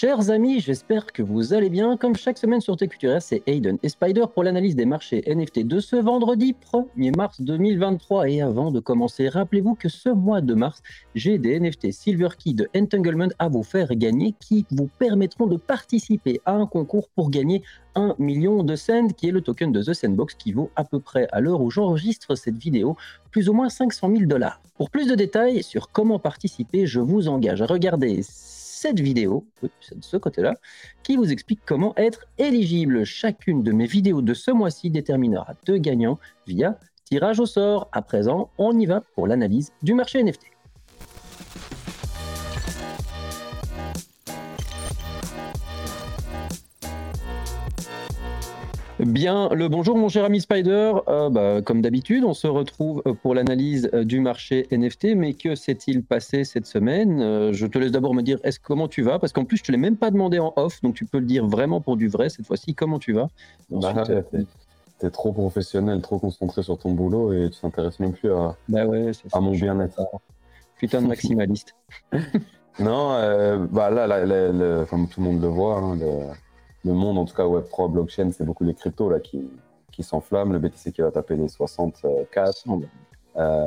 Chers amis, j'espère que vous allez bien. Comme chaque semaine sur TQTRS, c'est Aiden et Spider pour l'analyse des marchés NFT de ce vendredi 1er mars 2023. Et avant de commencer, rappelez-vous que ce mois de mars, j'ai des NFT Silver Key de Entanglement à vous faire gagner qui vous permettront de participer à un concours pour gagner 1 million de cents, qui est le token de The Sandbox qui vaut à peu près, à l'heure où j'enregistre cette vidéo, plus ou moins 500 000 dollars. Pour plus de détails sur comment participer, je vous engage à regarder cette vidéo, de ce côté-là, qui vous explique comment être éligible. Chacune de mes vidéos de ce mois-ci déterminera deux gagnants via tirage au sort. À présent, on y va pour l'analyse du marché NFT. Bien, le bonjour mon cher ami Spider. Euh, bah, comme d'habitude, on se retrouve euh, pour l'analyse euh, du marché NFT. Mais que s'est-il passé cette semaine? Je te laisse d'abord me dire est-ce comment tu vas? Parce qu'en plus, je te l'ai même pas demandé en off, donc tu peux le dire vraiment pour du vrai cette fois-ci. Comment tu vas? Bah, Tu es trop professionnel, trop concentré sur ton boulot et tu t'intéresses même plus à, bah ouais, à mon bien-être. Putain de maximaliste. non, bah là, comme tout le monde le voit, hein, le monde, en tout cas Web3, blockchain, c'est beaucoup les cryptos là, qui, qui s'enflamment. Le BTC qui va taper les 64. Euh,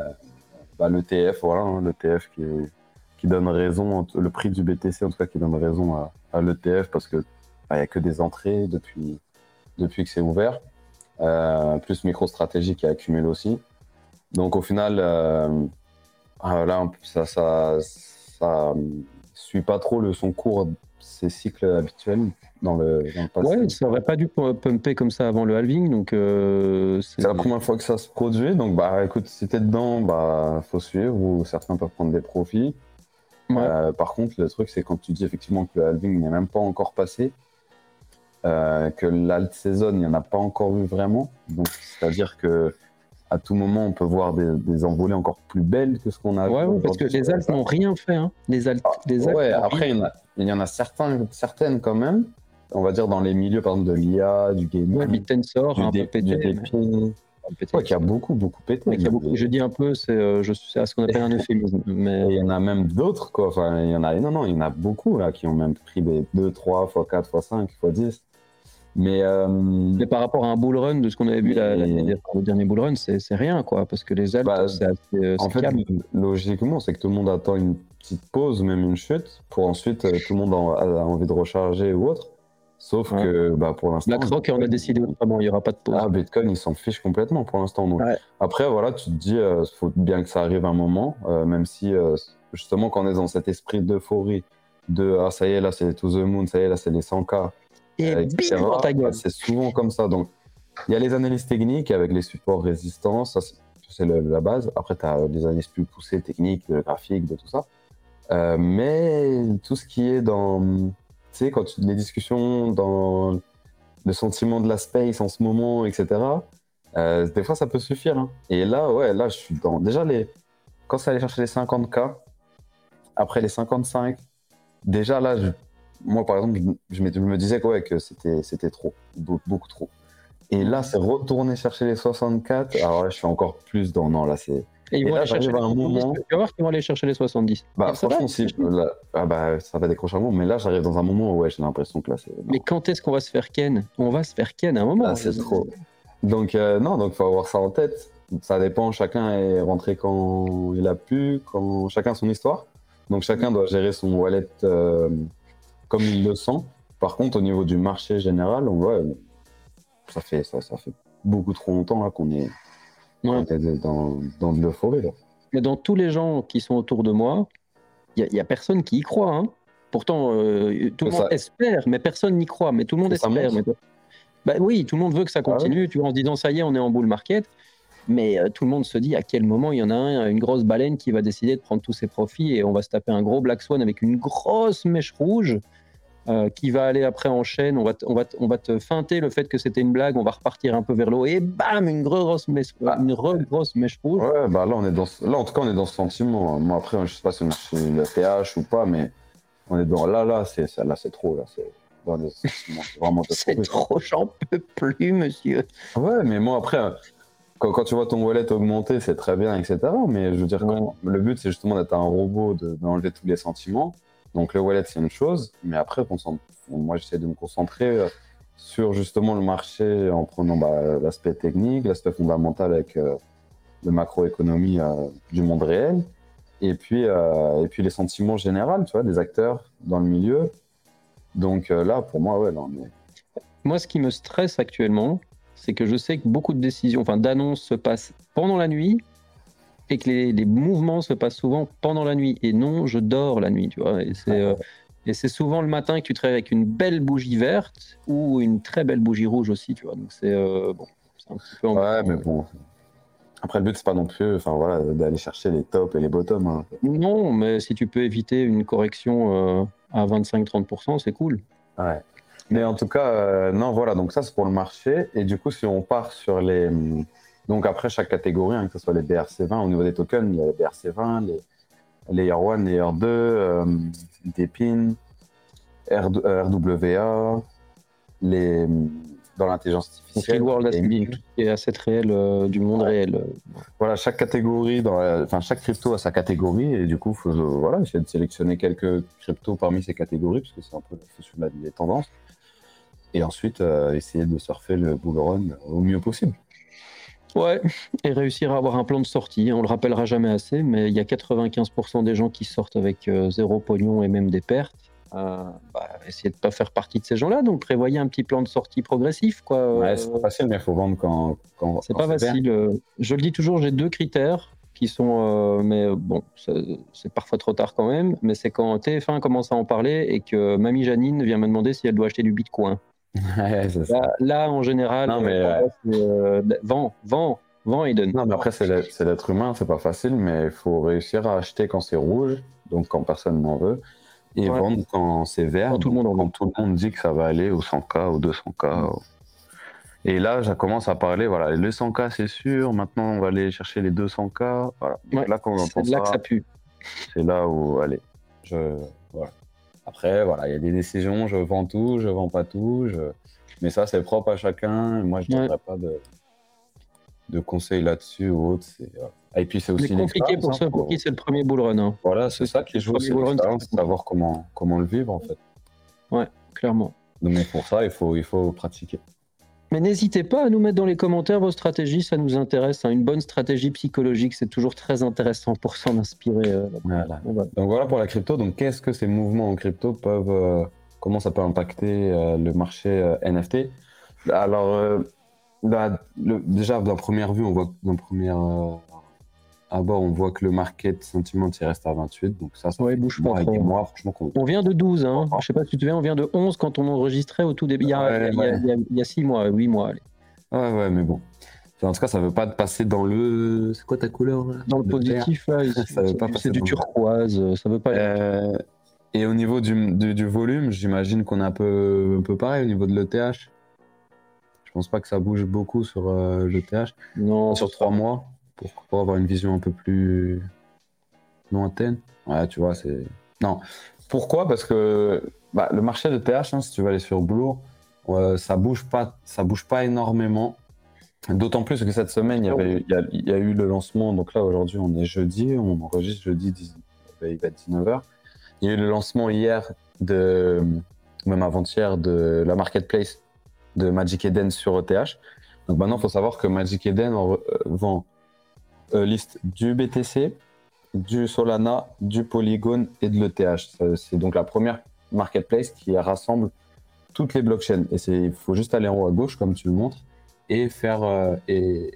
bah, L'ETF, voilà, hein, l'ETF qui, qui donne raison, le prix du BTC en tout cas qui donne raison à, à l'ETF parce que bah, il n'y a que des entrées depuis, depuis que c'est ouvert. Euh, plus MicroStrategy qui a accumulé aussi. Donc au final, euh, ah, là, ça, ça, ça, suit pas trop le, son cours, ses cycles habituels dans le, dans Ouais, ça aurait pas dû pumper comme ça avant le halving, donc euh, c'est la première fois que ça se produit, donc bah écoute, si t'es dedans, bah faut suivre ou certains peuvent prendre des profits. Euh, par contre, le truc c'est quand tu dis effectivement que le halving n'est même pas encore passé, euh, que l'alt saison il n'y en a pas encore eu vraiment, donc c'est-à-dire que à tout moment, on peut voir des, des envolées encore plus belles que ce qu'on a ouais, vu. parce que les altes n'ont rien fait. Hein. Les altes, ah, ouais, après, il y, en a, il y en a certains, certaines quand même on va dire dans les milieux par exemple de l'IA, du gaming, ouais, Bitensor, un peu pété, ouais, qui a beaucoup beaucoup pété. Qui a beaucoup, je dis un peu, c'est euh, à ce qu'on appelle un euphémisme. Mais il y en a même d'autres quoi. Enfin, il y en a non non, il y en a beaucoup là qui ont même pris des 2, 3 x 4 x 5 x 10. Mais, euh... mais par rapport à un bull run de ce qu'on avait vu la, le dernier bull run, c'est rien quoi, parce que les altes, bah, c'est assez. Euh, en fait, logiquement, c'est que tout le monde attend une petite pause, même une chute, pour ensuite euh, tout le monde a, a envie de recharger ou autre. Sauf que bah, pour l'instant. BlackRock, on a décidé autrement, il n'y aura pas de pause. Ah, Bitcoin, il s'en fiche complètement pour l'instant. Après, voilà, tu te dis, il euh, faut bien que ça arrive un moment, euh, même si euh, justement, quand on est dans cet esprit d'euphorie, de ah, ça y est, là, c'est to the moon, ça y est, là, c'est les 100K. Et bah, C'est souvent comme ça. Donc, il y a les analyses techniques avec les supports résistants, ça, c'est la base. Après, tu as des analyses plus poussées, techniques, de graphique, de tout ça. mais tout ce qui est dans tu sais, quand tu, les discussions dans le sentiment de la space en ce moment, etc., euh, des fois ça peut suffire. Hein. Et là, ouais, là je suis dans. Déjà, les... quand ça allait chercher les 50K, après les 55, déjà là, moi par exemple, je, me disais ouais, que c'était trop, beaucoup, trop. Et là, c'est retourner chercher les 64. Alors là, je suis encore plus dans. Non, là, c'est. Et ils vont aller chercher un moment. Tu vas voir qu'ils vont aller chercher les 70. Bah, franchement, si, ah bah, ça va décrocher un moment, mais là, j'arrive dans un moment où ouais, j'ai l'impression que là, c'est. Mais quand est-ce qu'on va se faire ken? On va se faire ken à un moment. Ah, c'est trop. Donc, euh, non, donc faut avoir ça en tête. Ça dépend, chacun est rentré quand il a pu, quand chacun son histoire. Donc, chacun doit gérer son wallet euh, comme il le sent. Par contre, au niveau du marché général, on voit, ça fait, ça, ça fait beaucoup trop longtemps qu'on est dans, dans de l'euphorie. Mais dans tous les gens qui sont autour de moi, il n'y a, personne qui y croit. Hein. Pourtant, euh, tout le monde espère, mais personne n'y croit. Mais tout le monde espère. Bah, oui, tout le monde veut que ça ah continue, tu vois, en se disant ça y est, on est en bull market. Mais euh, tout le monde se dit à quel moment il y en a un, une grosse baleine qui va décider de prendre tous ses profits et on va se taper un gros Black Swan avec une grosse mèche rouge euh, qui va aller après en chaîne. On va, on, va on va te feinter le fait que c'était une blague. On va repartir un peu vers l'eau et bam, une grosse mèche, ah. une grosse mèche rouge. Ouais, bah là, on est dans, là, en tout cas, on est dans ce sentiment. Moi, après, je sais pas si c'est la TH ou pas, mais on est dans là, là, c'est là, c'est trop. Là, c'est trop, j'en peux plus, monsieur. Ouais, mais moi, après. Quand, quand, tu vois ton wallet augmenter, c'est très bien, etc. Mais je veux dire, le but, c'est justement d'être un robot, d'enlever tous les sentiments. Donc le wallet, c'est une chose, mais après, moi, j'essaie de me concentrer euh, sur justement le marché en prenant bah, l'aspect technique, l'aspect fondamental avec euh, le macroéconomie euh, du monde réel, et puis, et puis les sentiments généraux, tu vois, des acteurs dans le milieu. Donc là, pour moi, ouais, là, on est... Moi, ce qui me stresse actuellement, c'est que je sais que beaucoup de décisions, enfin d'annonces se passent pendant la nuit et que les, mouvements se passent souvent pendant la nuit. Et non, je dors la nuit, tu vois. Et c'est, euh, et c'est souvent le matin que tu te réveilles avec une belle bougie verte ou une très belle bougie rouge aussi, tu vois. Donc c'est euh, bon, un petit peu. Ouais, mais bon. Après, le but, c'est pas non plus enfin, voilà, d'aller chercher les tops et les bottoms. Hein. Non, mais si tu peux éviter une correction euh, à 25-30%, c'est cool. Ouais. Mais en tout cas, non, voilà, donc ça, c'est pour le marché. Et du coup, si on part sur les donc après, chaque catégorie, hein, que ce soit les BRC20, au niveau des tokens, il y a les BRC20, les, les R1, les R2, euh, des PIN, RWA, les, dans l'intelligence artificielle. World et asset réel euh, du monde réel. Voilà, chaque catégorie, dans enfin chaque crypto a sa catégorie et du coup, il faut voilà, essayer de sélectionner quelques cryptos parmi ces catégories parce que c'est un peu les tendances. Et ensuite, euh, essayer de surfer le bull run au mieux possible. Ouais, et réussir à avoir un plan de sortie. On le rappellera jamais assez, mais il y a 95% des gens qui sortent avec euh, zéro pognon et même des pertes. Euh, bah, essayez de pas faire partie de ces gens-là, donc prévoyez un petit plan de sortie progressif. Quoi. Ouais, c'est pas facile, mais il faut vendre quand. quand c'est pas facile. Euh, je le dis toujours, j'ai deux critères qui sont. mais bon, c'est parfois trop tard quand même, mais c'est quand TF1 commence à en parler et que Mamie Janine vient me demander si elle doit acheter du bitcoin. là, en général, non, mais, euh, vend, vend, vend et donne. Non, mais après, c'est l'être humain, c'est pas facile, mais il faut réussir à acheter quand c'est rouge, donc quand personne n'en veut, et vendre quand c'est vert, quand tout, le monde quand tout le monde dit que ça va aller au 100K, au 200K. Et là, je commence à parler, voilà, les 100K, c'est sûr, maintenant, on va aller chercher les 200K. Voilà. là, quand on entend ça, là que ça pue. C'est là où, allez, je. Voilà. Après, voilà, il y a des décisions, je vends tout, je vends pas tout. Mais ça, c'est propre à chacun. Moi, je ne donnerai pas de, de conseils là-dessus ou autre. Et puis, c'est aussi compliqué pour ceux pour qui c'est le premier bull run. Hein. Voilà, c'est ça qui joue aussi savoir comment, comment le vivre, en fait. Ouais, clairement. Donc, pour ça, il faut, il faut pratiquer. Mais n'hésitez pas à nous mettre dans les commentaires vos stratégies, ça nous intéresse. Hein. Une bonne stratégie psychologique, c'est toujours très intéressant pour s'en inspirer. Euh, Donc voilà pour la crypto. Donc qu'est-ce que ces mouvements en crypto peuvent, euh, comment ça peut impacter euh, le marché NFT Alors bah, déjà d'un première vue, on voit d'un première à bord, on voit que le market sentiment il reste à 28. Donc ça, ça ouais, bouge pas trop. Mois, franchement, on... vient de 12. Hein. Je sais pas si tu te souviens, on vient de 11 quand on enregistrait au tout début. Il y a, il y a, 6 mois, 8 mois. Allez. Ouais, ouais, mais bon. En tout cas, ça veut pas passer dans le. C'est quoi ta couleur Dans le positif, là. C'est du turquoise. Ça veut pas. Euh... Et au niveau du, du, volume, j'imagine qu'on est un peu, un peu pareil au niveau de l'ETH. Je pense pas que ça bouge beaucoup sur euh, l'ETH. Non. Sur 3 mois pour, avoir une vision un peu plus lointaine? Ouais, tu vois, c'est. Non. Pourquoi? Parce que bah, le marché de TH, hein, si tu vas aller sur Blue, ça bouge pas, ça bouge pas énormément. D'autant plus que cette semaine, il y, avait, il, y a, eu le lancement. Donc là, aujourd'hui, on est jeudi, on enregistre jeudi, il va être 19h. Il y a eu le lancement hier, de, même avant-hier, de la marketplace de Magic Eden sur ETH. Donc maintenant, il faut savoir que Magic Eden euh, vend euh, liste du BTC, du Solana, du Polygon et de l'ETH. C'est donc la première marketplace qui rassemble toutes les blockchains. Et il faut juste aller en haut à gauche, comme tu le montres, et faire euh, et,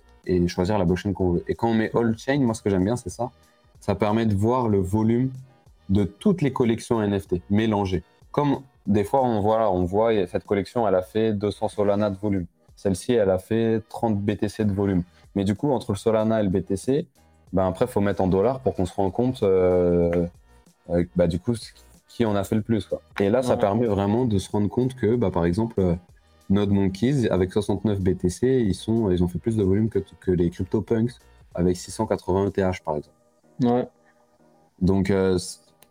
choisir la blockchain qu'on veut. Et quand on met all chain, moi ce que j'aime bien, c'est ça. Ça permet de voir le volume de toutes les collections NFT mélangées. Comme des fois, on voit, on voit cette collection, elle a fait 200 Solana de volume. Celle-ci, elle a fait 30 BTC de volume. Mais du coup, entre le Solana et le BTC, ben après, il faut mettre en dollars pour qu'on se rende compte, euh, bah, du coup, qui en a fait le plus. Quoi. Et là, ça permet vraiment de se rendre compte que, bah, par exemple, euh, Node Monkeys, avec 69 BTC, ils, sont, ils ont fait plus de volume que, que les CryptoPunks, avec 680 ETH, par exemple. Ouais. Donc, euh,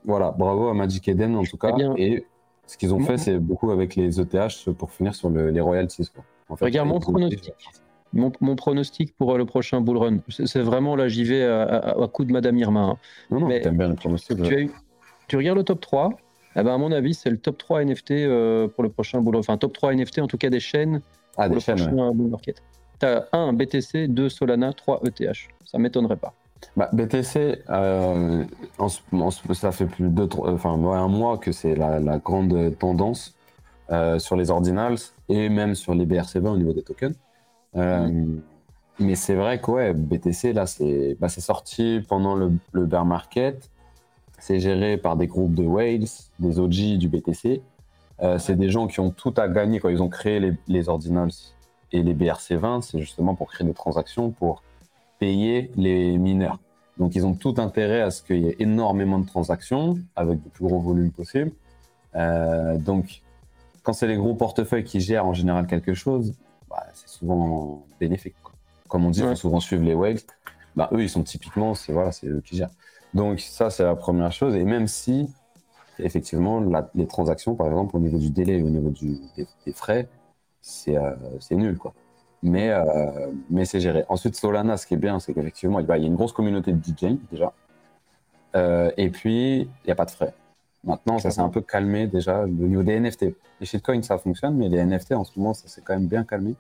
voilà, bravo à Magic Eden, en tout cas. Et ce qu'ils ont fait, c'est beaucoup avec les ETH pour finir sur les royalties. Quoi. En fait, Regarde mon pronostic mon, pronostic pour euh, le prochain bull run. C'est vraiment là, j'y vais à, coup de Madame Irma. Hein. Non, non, t'aimes bien le pronostic. Tu, tu, regardes le top 3, Eh ben, à mon avis, c'est le top 3 NFT euh, pour le prochain bull Enfin, top 3 NFT, en tout cas des chaînes. Ah, des chaînes. Bull market. Tu as 1 BTC, 2 Solana, 3 ETH. Ça m'étonnerait pas. Bah, BTC, euh, ça fait plus de enfin, un mois que c'est la, grande tendance euh, sur les ordinals et même sur les BRC20 au niveau des tokens. Mais c'est vrai que ouais, BTC, là, c'est bah, sorti pendant le, bear market. C'est géré par des groupes de whales, des OG du BTC. Euh, c'est des gens qui ont tout à gagner quand ils ont créé les, les ordinals et les BRC20. C'est justement pour créer des transactions pour payer les mineurs. Donc ils ont tout intérêt à ce qu'il y ait énormément de transactions avec le plus gros volume possible. Euh, donc quand c'est les gros portefeuilles qui gèrent en général quelque chose, bah, c'est souvent bénéfique comme on dit, il faut souvent suivre les whales. Bah, eux, ils sont typiquement, c'est voilà, eux qui gèrent. Donc ça, c'est la première chose. Et même si, effectivement, les transactions, par exemple, au niveau du délai, au niveau du, des, frais, euh, c'est nul, quoi. Mais, euh, mais c'est géré. Ensuite, Solana, ce qui est bien, c'est qu'effectivement, il y a une grosse communauté de DJ, déjà. Euh, et puis, il n'y a pas de frais. Maintenant, ça s'est un peu calmé déjà au niveau des NFT. Les shitcoins, ça fonctionne, mais les NFT, en ce moment, ça s'est quand même bien calmé.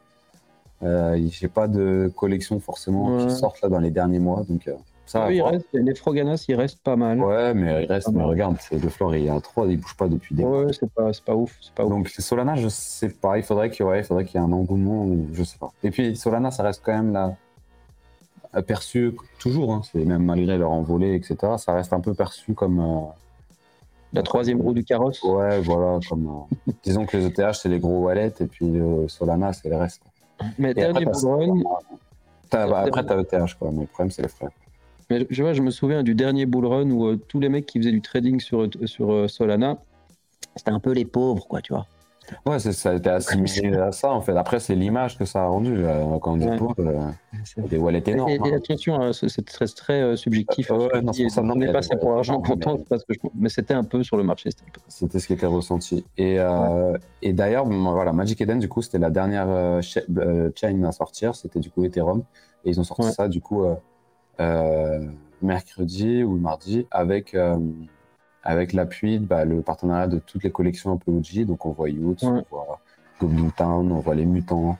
Euh, J'ai pas de collection forcément qui sortent là dans les derniers mois, donc euh, ça. Oui, reste, les Froganas, ils restent pas mal. Ouais, mais il reste. Mais regarde, le floor, il y a 3, il bouge pas depuis des mois. Ouais, c'est pas, pas ouf, pas Donc Solana, je sais pas. Il faudrait qu'il ouais, il faudrait qu'il y ait un engouement, je sais pas. Et puis Solana, ça reste quand même là perçu toujours. Hein, c'est même malgré leur envolée, etc. Ça reste un peu perçu comme. Euh, la troisième roue du carrosse. Ouais, voilà. Comme, disons que les ETH, c'est les gros wallets, et puis Solana, c'est le reste. Mais dernier bullrun. Après, t'as ETH, quoi. Mais le problème, c'est les frais. Mais je, vois, je me souviens du dernier bullrun où euh, tous les mecs qui faisaient du trading sur, sur euh, Solana, c'était un peu les pauvres, quoi, tu vois. Ouais, ça a été assimilé à ça en fait. Après, c'est l'image que ça a rendu euh, quand on dit pauvre. wallets énormes. Et, et, attention, hein, c'est très, très subjectif. ouais, non, ça n'est pas ça pour argent comptant, parce que mais c'était un peu sur le marché. C'était ce qui était ressenti. Et, et d'ailleurs, voilà, Magic Eden, du coup, c'était la dernière chain à sortir. C'était du coup Ethereum. Et ils ont sorti ça, du coup, mercredi ou mardi avec avec l'appui, bah, le partenariat de toutes les collections un peu OG. Donc on voit Youth, on voit Goblin Town, on voit les Mutants,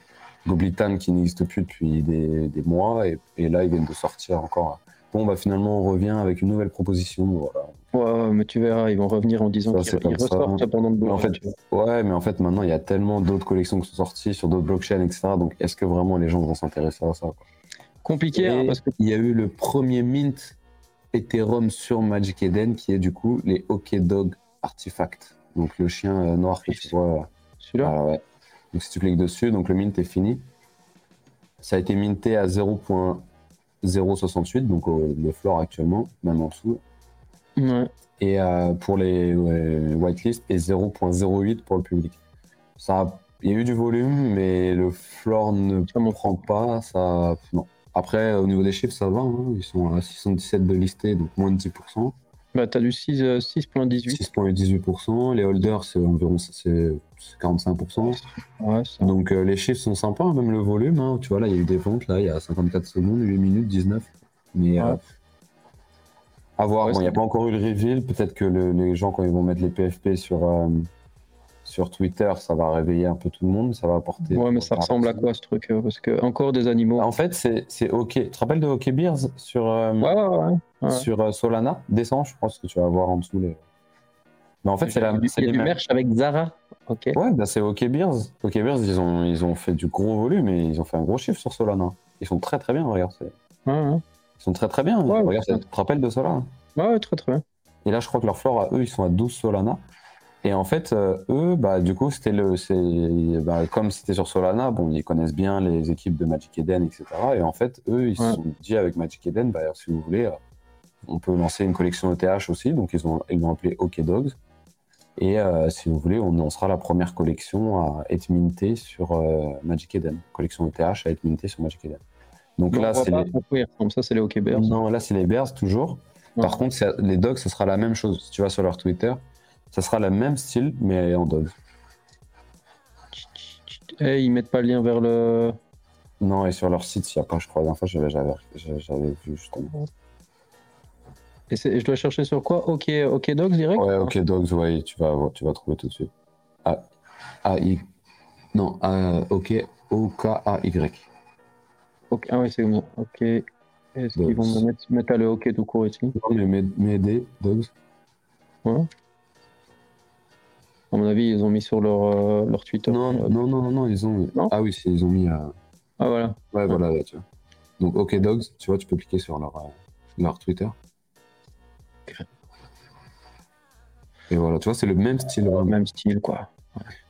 Goblin Town qui n'existe plus depuis des, des mois, et, et, là ils viennent de sortir encore. Bon, bah finalement on revient avec une nouvelle proposition. Voilà. Ouais, mais tu verras, ils vont revenir en disant qu'ils ressortent pendant le en fait, Ouais, mais en fait maintenant il y a tellement d'autres collections qui sont sorties sur d'autres blockchains, etc. Donc est-ce que vraiment les gens vont s'intéresser à ça Compliqué, hein, parce que il y a eu le premier mint Ethereum sur Magic Eden, qui est du coup les Hockey Dog Artifacts. Donc le chien euh, noir que tu vois. Celui-là ah ouais. Donc si tu cliques dessus, donc le mint est fini. Ça a été minté à 0.068, donc le floor actuellement, même en dessous. Ouais. Et euh, pour les whitelists, et 0.08 pour le public. Ça il y a eu du volume, mais le floor ne prend pas. Ça, non. Après, au niveau des chiffres, ça va. Hein. Ils sont à 617 de listés, donc moins de 10%. Bah, tu as du 6,18. 6,18%. Euh, les holders, c'est environ 45%. Ouais, donc euh, les chiffres sont sympas, même le volume. Hein. Tu vois, là, il y a eu des ventes, là, il y a 54 secondes, 8 minutes, 19. Mais euh, à voir. il n'y a pas encore eu le reveal. Peut-être que les gens, quand ils vont mettre les PFP sur, sur Twitter, ça va réveiller un peu tout le monde, ça va apporter. Ouais, mais ça ressemble à quoi ce truc euh, Parce que encore des animaux. En fait, c'est OK. Tu te rappelles de OK Beers sur, euh, ouais, ouais, ouais, sur euh, Solana Descends, je pense que tu vas voir en dessous les. Mais en fait, c'est la. Il y a du merch avec Zara. Ok. Ouais, bah c'est OK Beers. OK Beers, ils ont, ils ont fait du gros volume et ils ont fait un gros chiffre sur Solana. Ils sont très très bien, regarde. Ils sont très très bien. regarde, tu te rappelles de Solana Ouais, très très bien. Et là, je crois que leur floor, à eux, ils sont à 12 Solana. Et en fait, euh, eux, bah, du coup, c'était le, bah, comme c'était sur Solana, bon, ils connaissent bien les équipes de Magic Eden, etc. Et en fait, eux, ils se sont dit avec Magic Eden, bah, si vous voulez, euh, on peut lancer une collection ETH aussi. Donc, ils ont, ils l'ont appelé OK Dogs. Et euh, si vous voulez, on lancera la première collection à être mintée sur Magic Eden. Collection ETH à être mintée sur Magic Eden. Donc là, c'est les... comme ça, c'est les OK Bears. Non, là, c'est les Bears toujours. Par contre, les Dogs, ce sera la même chose. Si tu vas sur leur Twitter, ça sera le même style, mais en dog. Et eh, ils mettent pas le lien vers le. Non, et sur leur site, il n'y a pas, je crois. La fois, j'avais, vu justement. Et, je dois chercher sur quoi? OK, OK Dogs direct? Ouais, OK Dogs, ouais, tu vas, tu vas trouver tout de suite. A, A, I. Non, A, OK, O-K-A-Y. OK, ah ouais, c'est bon. OK. Est-ce qu'ils vont me mettre, mettre à le OK tout court ici? Non, mais Médé, Dogs. Ouais. À mon avis, ils ont mis sur leur, euh, leur Twitter. Non, non, non, non, ils ont. ah oui, ils ont mis. Euh, ah voilà. Ouais, voilà, là, tu vois. Donc, OK Dogs, tu vois, tu peux cliquer sur leur, euh, leur Twitter. Et voilà, tu vois, c'est le même style. Le même style, quoi.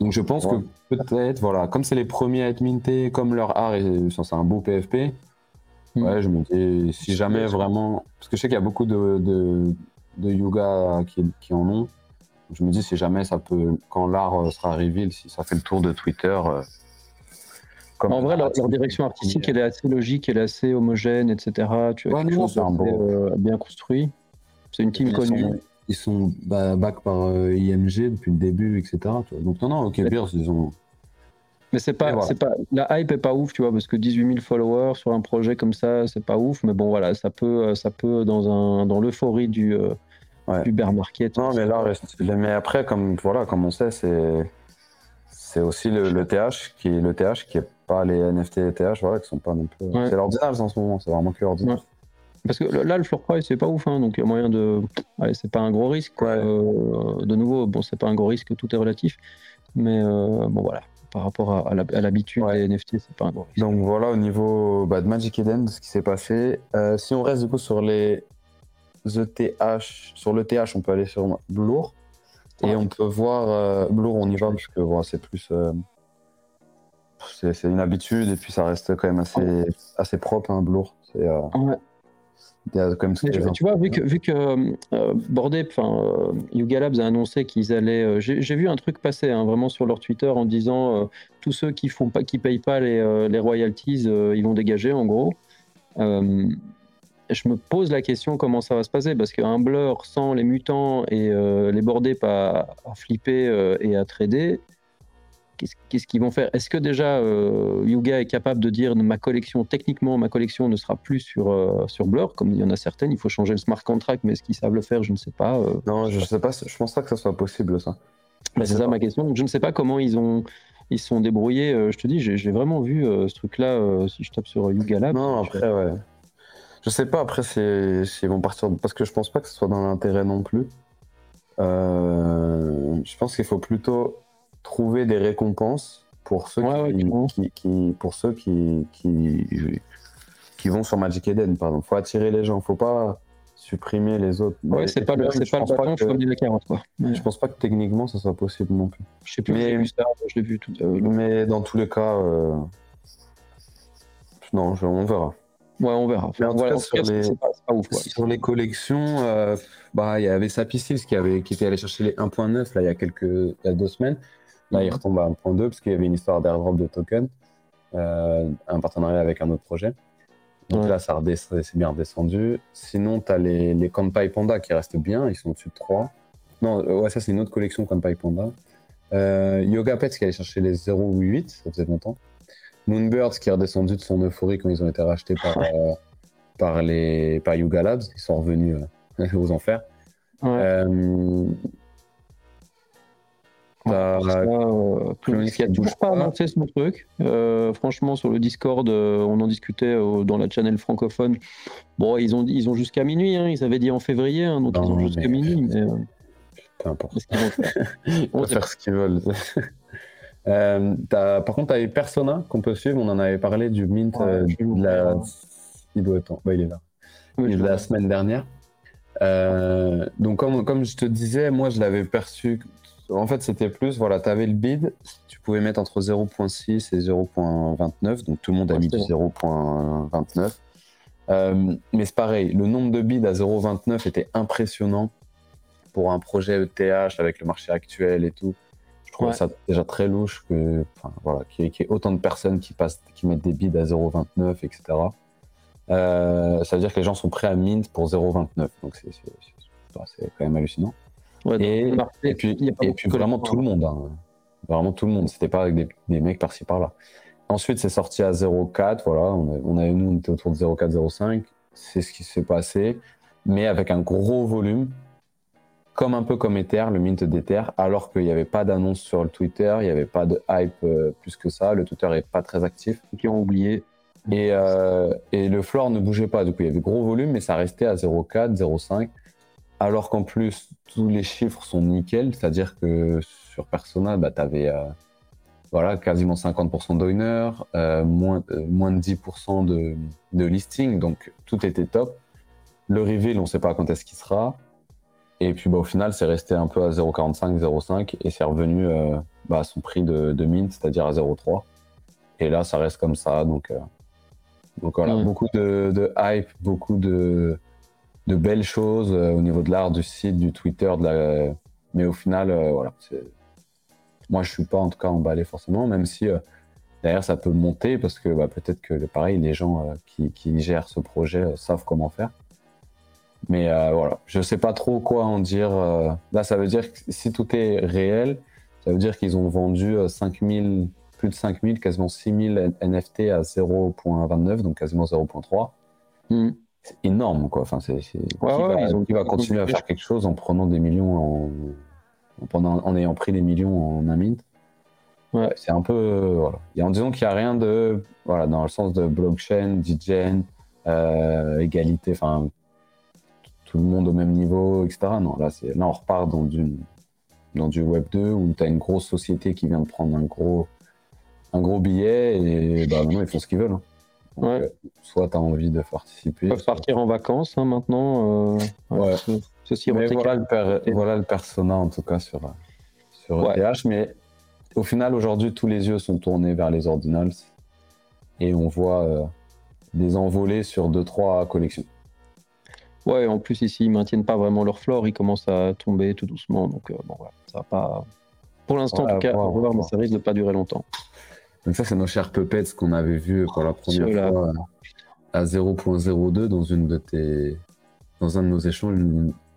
Donc je pense que peut-être, voilà, comme c'est les premiers à être mintés, comme leur art, c'est un beau PFP, hmm. ouais, je me dis, si jamais vraiment. Parce que je sais qu'il y a beaucoup de, de, de Yuga qui, qui, en ont. Je me dis, si jamais ça peut, quand l'art euh, sera reveal, si ça fait le tour de Twitter. Euh, en vrai, leur, direction artistique, elle est assez logique, elle est assez homogène, etc. Tu vois, quelque chose euh, bien construit. C'est une team connue ils sont back par euh, IMG depuis le début, etc. Donc non, non, OK Bears, ils ont... Mais c'est pas, c'est pas, la hype est pas ouf, tu vois, parce que 18 000 followers sur un projet comme ça, c'est pas ouf. Mais bon, voilà, ça peut, ça peut dans un, dans l'euphorie du, euh, du bear market. Non, mais là, mais après, comme voilà, comme on sait, c'est, c'est aussi le, TH qui le TH qui est pas les NFT et TH, voilà, qui sont pas non plus. C'est l'ordinal en ce moment, c'est vraiment que l'ordinal. Parce que là, le floor price, c'est pas ouf, hein, donc il y a moyen de. Allez, c'est pas un gros risque. Euh, de nouveau, bon, c'est pas un gros risque, tout est relatif. Mais euh, bon, voilà, par rapport à, l'habitude des NFT, c'est pas un gros risque. Donc voilà, au niveau bah, de Magic Eden, ce qui s'est passé. Euh, si on reste du coup sur les ETH, sur l'ETH, on peut aller sur Bloor. Et on peut voir. Bloor, on y va, parce que voilà, c'est plus c'est une habitude et puis ça reste quand même assez, assez propre, hein, Bloor. Ouais tu vois, vu que, vu que euh, Bordé, enfin, euh, Yuga Labs a annoncé qu'ils allaient. Euh, j'ai vu un truc passer hein, vraiment sur leur Twitter en disant euh, tous ceux qui font pas, qui payent pas les, les royalties, ils vont dégager en gros. Je me pose la question comment ça va se passer parce qu'un blur sans les mutants et les Bordés pas à flipper et à trader, qu'est-ce qu'ils vont faire? Est-ce que déjà euh, Yuga est capable de dire ma collection, techniquement, ma collection ne sera plus sur, euh, sur Blur, comme il y en a certaines, il faut changer le smart contract, mais est-ce qu'ils savent le faire? Je ne sais pas. Euh. Non, je ne sais pas, je pense pas que ça soit possible, ça. c'est ça ma question. Donc, je ne sais pas comment ils ont. Ils sont débrouillés, je te dis, j'ai vraiment vu ce truc-là si je tape sur Yuga Lab. Non, après, ouais. Je sais pas, après, s'ils vont partir. Parce que je pense pas que ce soit dans l'intérêt non plus. je pense qu'il faut plutôt trouver des récompenses pour ceux, qui, pour ceux qui, qui, vont sur Magic Eden. Il faut attirer les gens, faut pas supprimer les autres. Ouais, c'est pas le, c'est pas le bâton, que... je. Je pense pas que techniquement ça soit possible non plus. Je sais plus, mais, vu ça, je l'ai vu tout à Mais dans tous les cas, euh... non, on verra. Ouais, on verra. sur, les, collections, euh, bah, il y avait Sapicis qui, avait, qui était allé chercher les 1.9 là, il, y a quelques, il y a deux semaines. Là, il retombe à 1.2 parce qu'il y avait une histoire d'airdrop de token, euh, un partenariat avec un autre projet. Donc là, ça c'est bien redescendu. Sinon, tu as les, les Kanpai Panda qui restent bien, ils sont au-dessus de 3. Non, euh, ouais, ça, c'est une autre collection Kanpai Panda. Euh, Yoga Pets qui allait chercher les 0.8, ça faisait longtemps. Moonbirds qui est redescendu de son euphorie quand ils ont été rachetés par, euh, par, les, par Yuga Labs. Ils sont revenus aux enfers. Ouais. Bah, euh, qui a toujours pas annoncé son truc. Euh, franchement, sur le Discord, euh, on en discutait dans la channel francophone. Bon, ils ont, ils ont jusqu'à minuit, hein. ils avaient dit en février, hein, donc ils ont jusqu'à minuit. Mais, Peu importe. ils vont faire, ce qu'ils veulent. Par contre, tu avais Persona qu'on peut suivre, on en avait parlé du Mint de la... Il doit être bah, il est là. de la semaine dernière. donc, comme, comme je te disais, moi, je l'avais perçu en fait, c'était plus, voilà, tu avais le bid, tu pouvais mettre entre 0.6 et 0.29, donc tout le monde a mis du 0.29. Euh, mais c'est pareil, le nombre de bids à 0.29 était impressionnant pour un projet ETH avec le marché actuel et tout. Je trouvais ça déjà très louche que, voilà, qu'il y, ait autant de personnes qui, passent, qui mettent des bids à 0.29, etc. Euh, ça veut dire que les gens sont prêts à mint pour 0.29, donc c'est quand même hallucinant et, puis, et puis vraiment tout le monde. Hein. Vraiment tout le monde. C'était pas avec des, mecs par-ci par-là. Ensuite, c'est sorti à 0,4. Voilà, on, a, nous, on était autour de 0,4, 0,5. C'est ce qui s'est passé. mais avec un gros volume, comme un peu comme Ether, le mint d'Ether, alors qu'il n'y avait pas d'annonce sur le Twitter, il n'y avait pas de hype euh, plus que ça, le Twitter n'est pas très actif. Qui ont oublié. Et, euh, et, le floor ne bougeait pas, du coup il y avait gros volume, mais ça restait à 0,4, 0,5, alors qu'en plus tous les chiffres sont nickel, c'est-à-dire que sur Persona, bah, tu avais euh, voilà, quasiment 50% d'owner, moins, moins de 10% de, de listing, donc tout était top. Le reveal, on ne sait pas quand est-ce qu'il sera. Et puis bah, au final, c'est resté un peu à 0,45, 0,5 et c'est revenu euh, bah, à son prix de, de mint, c'est-à-dire à 0,3. Et là, ça reste comme ça. Donc, euh, donc voilà, beaucoup de, de, hype, beaucoup de, de belles choses euh, au niveau de l'art, du site, du Twitter. De la... Mais au final, voilà. Moi, je suis pas en tout cas emballé forcément, même si derrière ça peut monter parce que bah, peut-être que pareil, les gens qui, qui, gèrent ce projet savent comment faire. Mais euh, voilà, je ne sais pas trop quoi en dire. Euh. Là, ça veut dire que si tout est réel, ça veut dire qu'ils ont vendu 5000, euh, plus de 5000, quasiment 6000 NFT à 0.29, donc quasiment 0.3. Hmm. C'est énorme, quoi. Enfin, c'est, qui, va, continuer à faire quelque chose en prenant des millions en, en, ayant pris des millions en un mint ouais. C'est un peu. voilà. Et en disant qu'il n'y a rien de. Voilà, dans le sens de blockchain, DJN, égalité, enfin tout le monde au même niveau, etc. Non, là, là on repart dans du, dans du Web 2 où tu as une grosse société qui vient de prendre un gros, un gros billet et bah, maintenant ils font ce qu'ils veulent. Hein. Euh, soit tu as envie de participer. Ils peuvent partir en vacances hein, maintenant. Euh, ouais. Ceci voilà, le voilà le persona en tout cas sur, sur ETH. Mais au final, aujourd'hui, tous les yeux sont tournés vers les ordinals et on voit euh, des envolées sur 2-3 collections. Ouais, en plus ici ils maintiennent pas vraiment leur flore, ils commencent à tomber tout doucement, donc euh, bon, ça va pas. Pour l'instant, en tout cas, voir, mais ça risque de pas durer longtemps. Donc ça, c'est nos chers puppets qu'on avait vu pour la première fois à 0.02 dans une de tes, dans un de nos échanges.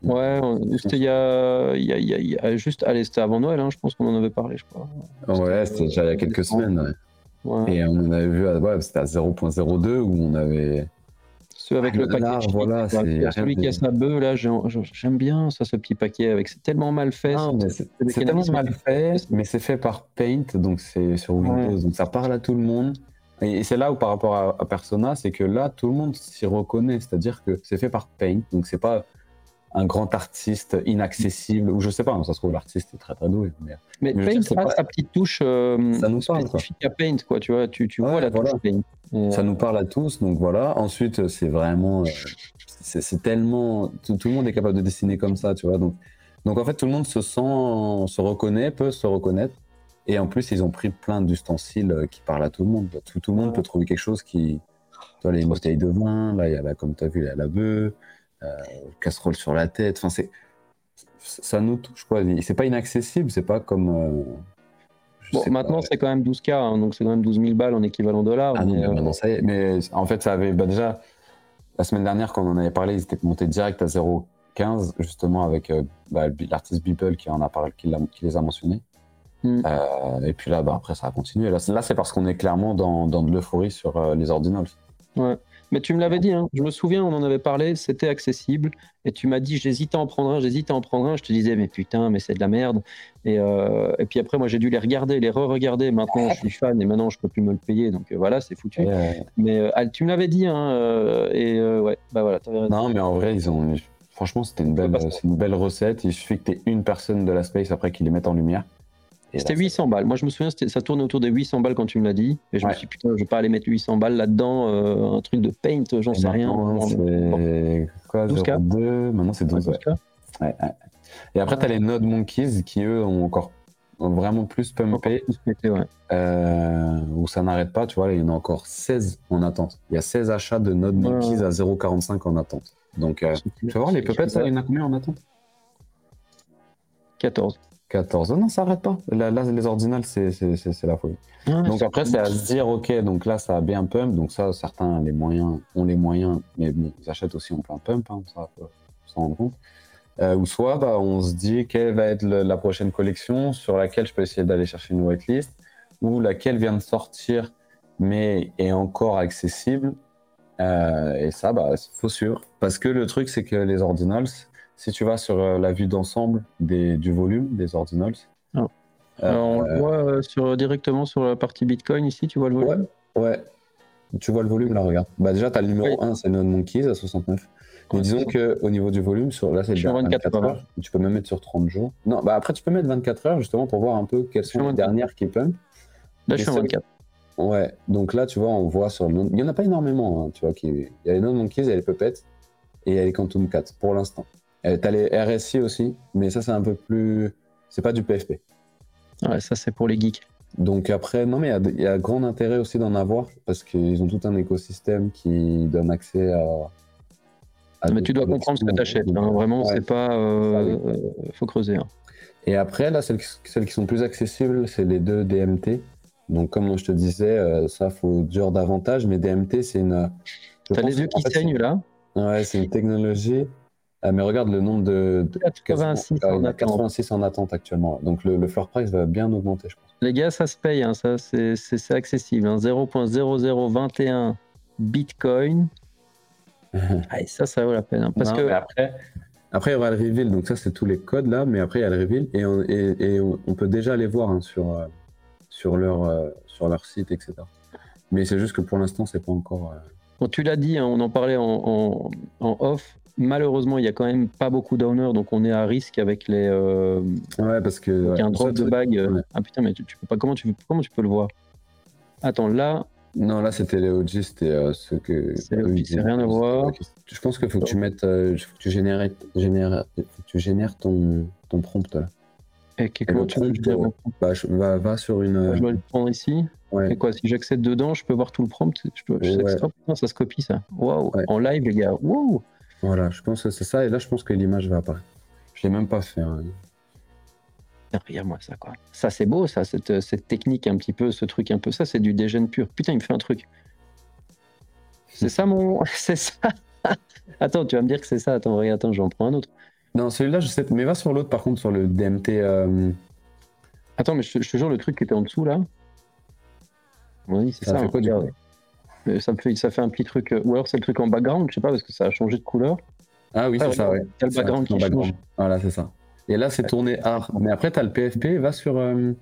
Ouais, c'était il y a, y a, y a, juste, allez, c'était avant Noël, hein, je pense qu'on en avait parlé, je crois. Ouais, c'était déjà il y a quelques semaines. Ouais. Et on avait vu, ouais, c'était à 0.02 où on avait ceux avec ah, le paquet. voilà, c'est celui qui a sa bœuf, là, j'aime bien ça, ce petit paquet avec. C'est tellement mal fait. C'est tellement mal fait, mais c'est fait par Paint, donc c'est sur Windows, donc ça parle à tout le monde. Et c'est là où, par rapport à, Persona, c'est que là, tout le monde s'y reconnaît. C'est-à-dire que c'est fait par Paint, donc c'est pas un grand artiste inaccessible, ou je sais pas, hein, ça se trouve l'artiste est très très doué. Mais, Paint a sa petite touche euh, ça nous parle, spécifique à Paint, quoi, tu vois, tu, tu vois la touche Paint. Ça nous parle à tous, donc voilà. Ensuite, c'est vraiment, euh, c'est tellement, tout, le monde est capable de dessiner comme ça, tu vois. Donc, donc en fait, tout le monde se sent, se reconnaît, peut se reconnaître. Et en plus, ils ont pris plein d'ustensiles euh, qui parlent à tout le monde. Tout, tout le monde peut trouver quelque chose qui, tu vois, les bouteilles de vin, là, il y a la, comme tu as vu, il y a la bœuf, euh, casserole sur la tête. Enfin, c'est, ça nous touche, quoi. C'est pas inaccessible, c'est pas comme. Euh, bon, maintenant, c'est quand même 12K, hein, donc c'est quand même 12 000 balles en équivalent dollar. Ah mais, non, ça y est. Mais en fait, ça avait. Bah, déjà, la semaine dernière, quand on en avait parlé, ils étaient montés direct à 0,15, justement, avec euh, bah, l'artiste Beeple qui, en a parlé, qui, qui les a mentionnés. Hmm. et puis là, bah, après, ça a continué. Là, là c'est parce qu'on est clairement dans, dans de l'euphorie sur les ordinals. Ouais. Mais tu me l'avais dit, hein. je me souviens, on en avait parlé, c'était accessible. Et tu m'as dit, j'hésite à en prendre un, j'hésite à en prendre un. Je te disais, mais putain, mais c'est de la merde. Et, euh, et puis après, moi, j'ai dû les regarder, les re-regarder. Maintenant, je suis fan et maintenant, je peux plus me le payer. Donc euh, voilà, c'est foutu. Mais euh, tu me l'avais dit, hein, et ouais, bah voilà, Non, mais en vrai, ils ont. Franchement, c'était une belle, une belle recette. Il suffit que tu aies une personne de la space après qui les mette en lumière. C'était 800 balles. Moi, je me souviens, ça tournait autour des 800 balles quand tu me l'as dit. Et je me suis dit, putain, je vais pas aller mettre 800 balles là-dedans, euh, un truc de paint, j'en sais rien. C'est quoi 2 Maintenant, c'est 12. Ouais. Et après, tu as les Node Monkeys qui, eux, ont encore vraiment plus pumpé. euh, où ça n'arrête pas, tu vois. il y en a encore 16 en attente. Il y a 16 achats de Node Monkeys à 0,45 en attente. Donc, euh, tu vas voir, les puppets, il y en a combien en attente? 14. 14. non, ça n'arrête pas. Là, les ordinales, c'est la folie. donc après, c'est à se dire, ok, donc là, ça a bien pump. Donc ça, certains les moyens, ont les moyens, mais bon, ils achètent aussi en plein pump, hein, ça, faut s'en rendre compte. Euh, ou soit, bah, on se dit, quelle va être la prochaine collection sur laquelle je peux essayer d'aller chercher une whitelist, ou laquelle vient de sortir, mais est encore accessible. et ça, bah, faut suivre. Parce que le truc, c'est que les ordinals, si tu vas sur la vue d'ensemble du volume des ordinals, ah. on le voit sur, directement sur la partie Bitcoin ici, tu vois le volume? Ouais, ouais. tu vois le volume là, regarde. Bah, déjà, tu as le numéro 1, c'est Non Monkeys à 69. Mais disons qu'au niveau du volume, sur, là c'est déjà 24, heures. Tu peux même mettre sur 30 jours. Non, bah après tu peux mettre 24 heures justement pour voir un peu quelles sont les dernières qui pump. Là je suis en 24. Ouais, donc là tu vois, on voit sur le. Il n'y en a pas énormément, hein, tu vois. Qui... Il y a les non monkeys, il y a les puppets et il y a les Quantum 4 pour l'instant. Tu as les RSI aussi, mais ça c'est un peu plus. C'est pas du PFP. Ouais, ça c'est pour les geeks. Donc après, non mais il y, y, a grand intérêt aussi d'en avoir parce qu'ils ont tout un écosystème qui donne accès à mais tu dois comprendre ce que tu achètes. Hein. Vraiment, c'est pas. Euh, ah euh, faut creuser. Hein. Et après, là, celles, qui sont plus accessibles, c'est les deux DMT. Donc, comme je te disais, euh, ça, faut dur davantage. Mais DMT, c'est une. T'as les yeux qui saignent là Ouais, c'est une technologie. Mais regarde le nombre de. 86, en, attente. 86 en attente actuellement. Donc, le, floor price va bien augmenter, je pense. Les gars, ça se paye. Hein. Ça, c'est accessible. 0.0021 Bitcoin ah, ça, ça vaut la peine. Hein, parce que après, après, il y aura le reveal. Donc ça, c'est tous les codes là. Mais après, il y a le reveal et on, et, on peut déjà les voir hein, sur, euh, sur, leur, euh, sur leur site, etc. Mais c'est juste que pour l'instant, c'est pas encore. Euh, tu l'as dit, hein, on en parlait en, en, off. Malheureusement, il y a quand même pas beaucoup d'owners, donc on est à risque avec les. ouais, parce que. A un drop de bague. Ah putain, mais tu, peux pas. Comment tu, comment tu peux le voir? Attends, là, non, là c'était les OG, c'était euh, ce que. C'est rien à voir. Je pense qu'il faut que tu mettes, euh, faut que tu génères, génères, tu génères ton, ton prompt là. Et comment tu veux bah, je, va, sur une. Je dois le prendre ici. Ouais. Et quoi, si j'accède dedans, je peux voir tout le prompt? Je peux, non, ça se copie ça. Waouh, en live les gars. Waouh. Voilà, je pense que c'est ça. Et là, je pense que l'image va apparaître. Je l'ai même pas fait. Hein. Regarde-moi ça, quoi. Ça, c'est beau, ça, cette, cette, technique un petit peu, ce truc un peu. Ça, c'est du dégène pur. Putain, il me fait un truc. C'est ça, mon. C'est ça. attends, tu vas me dire que c'est ça. Attends, regarde, attends, j'en prends un autre. Non, celui-là, je sais. Mais va sur l'autre, par contre, sur le DMT. Euh, attends, mais je, te jure, le truc qui était en dessous, là. Oui, c'est ça. Ça fait quoi, du euh, ça, me fait, ça fait un petit truc. Euh, ou alors, c'est le truc en background, je sais pas, parce que ça a changé de couleur. Ah oui, c'est ça, ouais. le background qui change. Voilà, c'est ça. Et là, c'est tourné art. Mais après, tu as le PFP, va sur euh,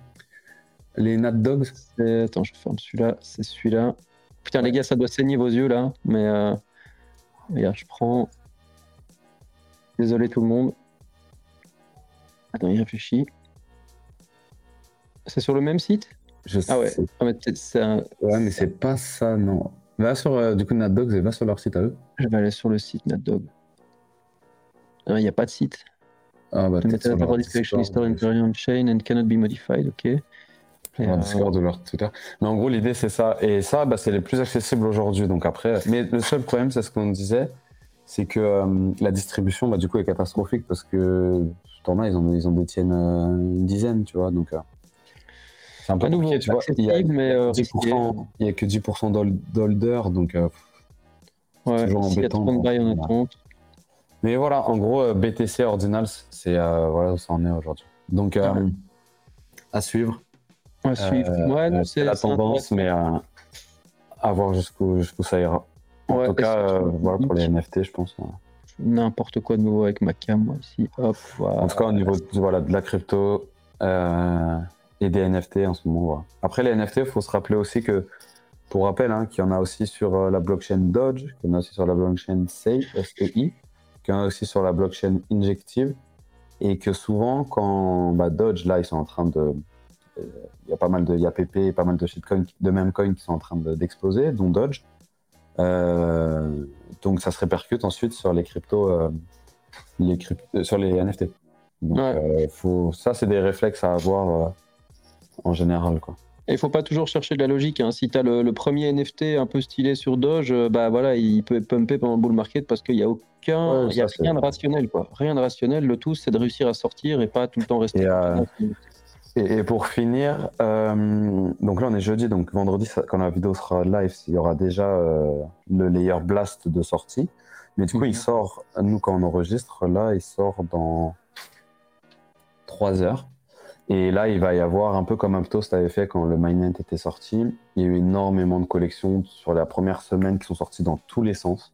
les Nat Dogs. Attends, je ferme celui-là, c'est celui-là. Putain, les gars, ça doit saigner vos yeux là. Mais euh... regarde, je prends. Désolé tout le monde. Attends, il réfléchit. C'est sur le même site? Je Ah ouais. Ah, mais un... Ouais, mais c'est pas ça, non. Va sur euh, du coup Dogs et va sur leur site à eux. Je vais aller sur le site NatDog. Il n'y a pas de site. Ah, bah, the is stored in chain and cannot be modified, ok. Euh, de leur Twitter. Mais en gros, l'idée, c'est ça. Et ça, bah, c'est les plus accessibles aujourd'hui. Donc après, mais le seul problème, c'est ce qu'on disait, c'est que euh, la distribution, bah, du coup, est catastrophique parce que t'en as, ils en, ils en détiennent euh, une dizaine, tu vois. Donc, c'est un peu nouveau, tu vois. Il a, mais, il y a que 10% d'holder, donc ouais, toujours embêtant. Il y a 30 en mais voilà, en gros, euh, BTC Ordinals, c'est euh, voilà où ça en est aujourd'hui. Donc, euh, à suivre. À suivre. ouais, c'est la tendance, mais à voir jusqu'où ça ira. En tout cas, voilà pour les NFT, je pense. N'importe quoi de nouveau avec ma cam, moi aussi. Hop, En tout cas, au niveau de, voilà, de la crypto et des NFT en ce moment. Après, les NFT, il faut se rappeler aussi que, pour rappel, hein, qu'il y en a aussi sur la blockchain Dodge, qu'il y en a aussi sur la blockchain SEI, SEI aussi sur la blockchain injective, et que souvent, quand bah, Dodge, là, ils sont en train de. Euh, il y a pas mal de YAPP, pas mal de shitcoins, de même coins qui sont en train d'exploser, dont Dodge. Euh, donc ça se répercute ensuite sur les cryptos, euh, les sur les NFT. Donc, faut, ça, c'est des réflexes à avoir en général. Quoi. Et il faut pas toujours chercher de la logique. Hein. Si tu as le, premier NFT un peu stylé sur Doge, euh, bah voilà, il peut pumper pendant le bull market parce qu'il n'y a aucun, il y a rien de rationnel quoi. Rien de rationnel. Le tout, c'est de réussir à sortir et pas tout le temps rester. Et, euh, et, pour finir, euh, donc là on est jeudi, donc vendredi quand la vidéo sera live, il y aura déjà le layer blast de sortie. Mais du coup, il mhm. sort, nous quand on enregistre, là, il sort dans 3 heures. Et là, il va y avoir un peu comme Uptoast avait fait quand le Mainnet était sorti. Il y a eu énormément de collections sur la première semaine qui sont sorties dans tous les sens.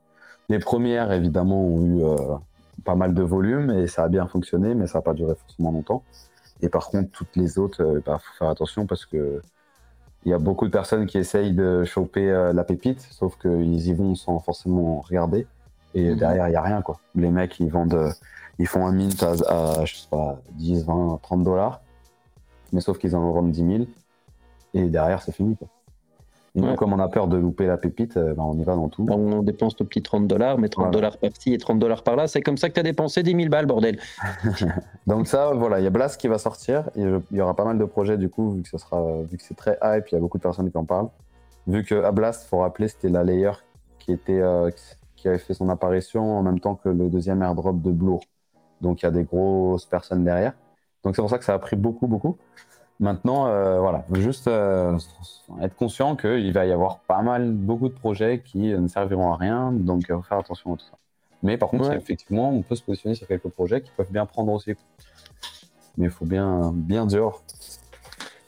Les premières, évidemment, ont eu euh, pas mal de volume et ça a bien fonctionné, mais ça n'a pas duré forcément longtemps. Et par contre, toutes les autres, il bah, faut faire attention parce que il y a beaucoup de personnes qui essayent de choper euh, la pépite, sauf qu'ils y vont sans forcément regarder. Et mhm. derrière, il n'y a rien, quoi. Les mecs, ils vendent, euh, ils font un mint à, je sais pas, 10, 20, 30 dollars. Mais sauf qu'ils en vendent 10 000. Et derrière, c'est fini, quoi. Et comme on a peur de louper la pépite, euh, ben, on y va dans tout. On dépense nos petits 30 dollars, mais 30 dollars par-ci et 30 dollars par-là. C'est comme ça que tu as dépensé 10 000 balles, bordel. Donc, ça, voilà, il y a Blast qui va sortir. Il y aura pas mal de projets, du coup, vu que, ce sera, vu que c'est très hype, il y a beaucoup de personnes qui en parlent. Vu que à Blast, il faut rappeler, c'était la layer qui, était, euh, qui avait fait son apparition en même temps que le deuxième airdrop de Blur. Donc, il y a des grosses personnes derrière. Donc, c'est pour ça que ça a pris beaucoup, beaucoup. Maintenant, euh, voilà, juste euh, être conscient qu'il va y avoir pas mal, beaucoup de projets qui ne serviront à rien, donc il faut faire attention à tout ça. Mais par contre, effectivement, on peut se positionner sur quelques projets qui peuvent bien prendre aussi. Mais il faut bien, bien dur.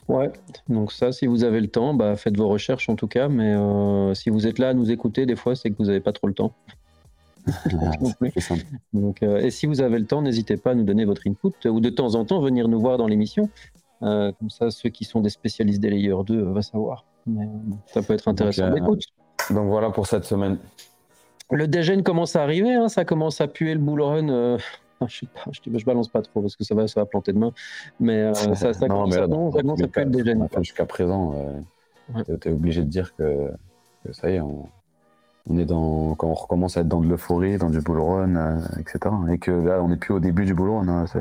Ouais, donc ça, si vous avez le temps, bah, faites vos recherches en tout cas, mais euh, si vous êtes là à nous écouter, des fois, c'est que vous n'avez pas trop le temps. donc, et si vous avez le temps, n'hésitez pas à nous donner votre input ou de temps en temps venir nous voir dans l'émission. Euh, comme ça, ceux qui sont des spécialistes des layers 2 euh, vont savoir. Mais, euh, ça peut être intéressant. Donc, donc, voilà pour cette semaine. Le dégène commence à arriver, hein, ça commence à puer le bull run. je sais pas, je, je, balance pas trop parce que ça va, ça va planter demain. Mais ça, ça, non, commence, mais à, ça puer le dégène. Jusqu'à présent, tu es obligé de dire que, ça y est, on, est dans, quand on recommence à être dans de l'euphorie, dans du bull run, etc. Et que là, on n'est plus au début du bull run, hein, ça,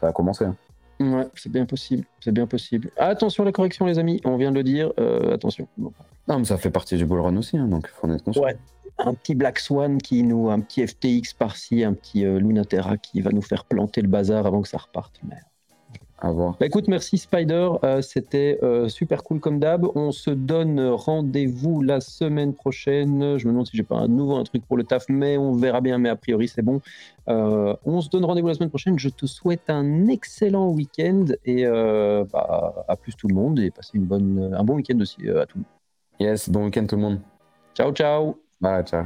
ça a commencé. Hein. Ouais, c'est bien possible. C'est bien possible. Attention à la correction, les amis. On vient de le dire. Euh, attention. Non, mais ça fait partie du bull run aussi, hein, donc il faut en être conscient. Ouais. Un petit Black Swan qui nous, un petit FTX par-ci, un petit euh, Lunaterra qui va nous faire planter le bazar avant que ça reparte. Merde. Bah, écoute, merci Spider, euh, c'était euh, super cool comme d'hab. On se donne rendez-vous la semaine prochaine. Je me demande si j'ai pas un nouveau un truc pour le taf, mais on verra bien. Mais a priori, c'est bon. Euh, on se donne rendez-vous la semaine prochaine. Je te souhaite un excellent week-end et bah, à plus tout le monde et passez une bonne, un bon week-end aussi à tout le monde. Yes, bon week-end tout le monde. Ciao, ciao. Bye, ciao.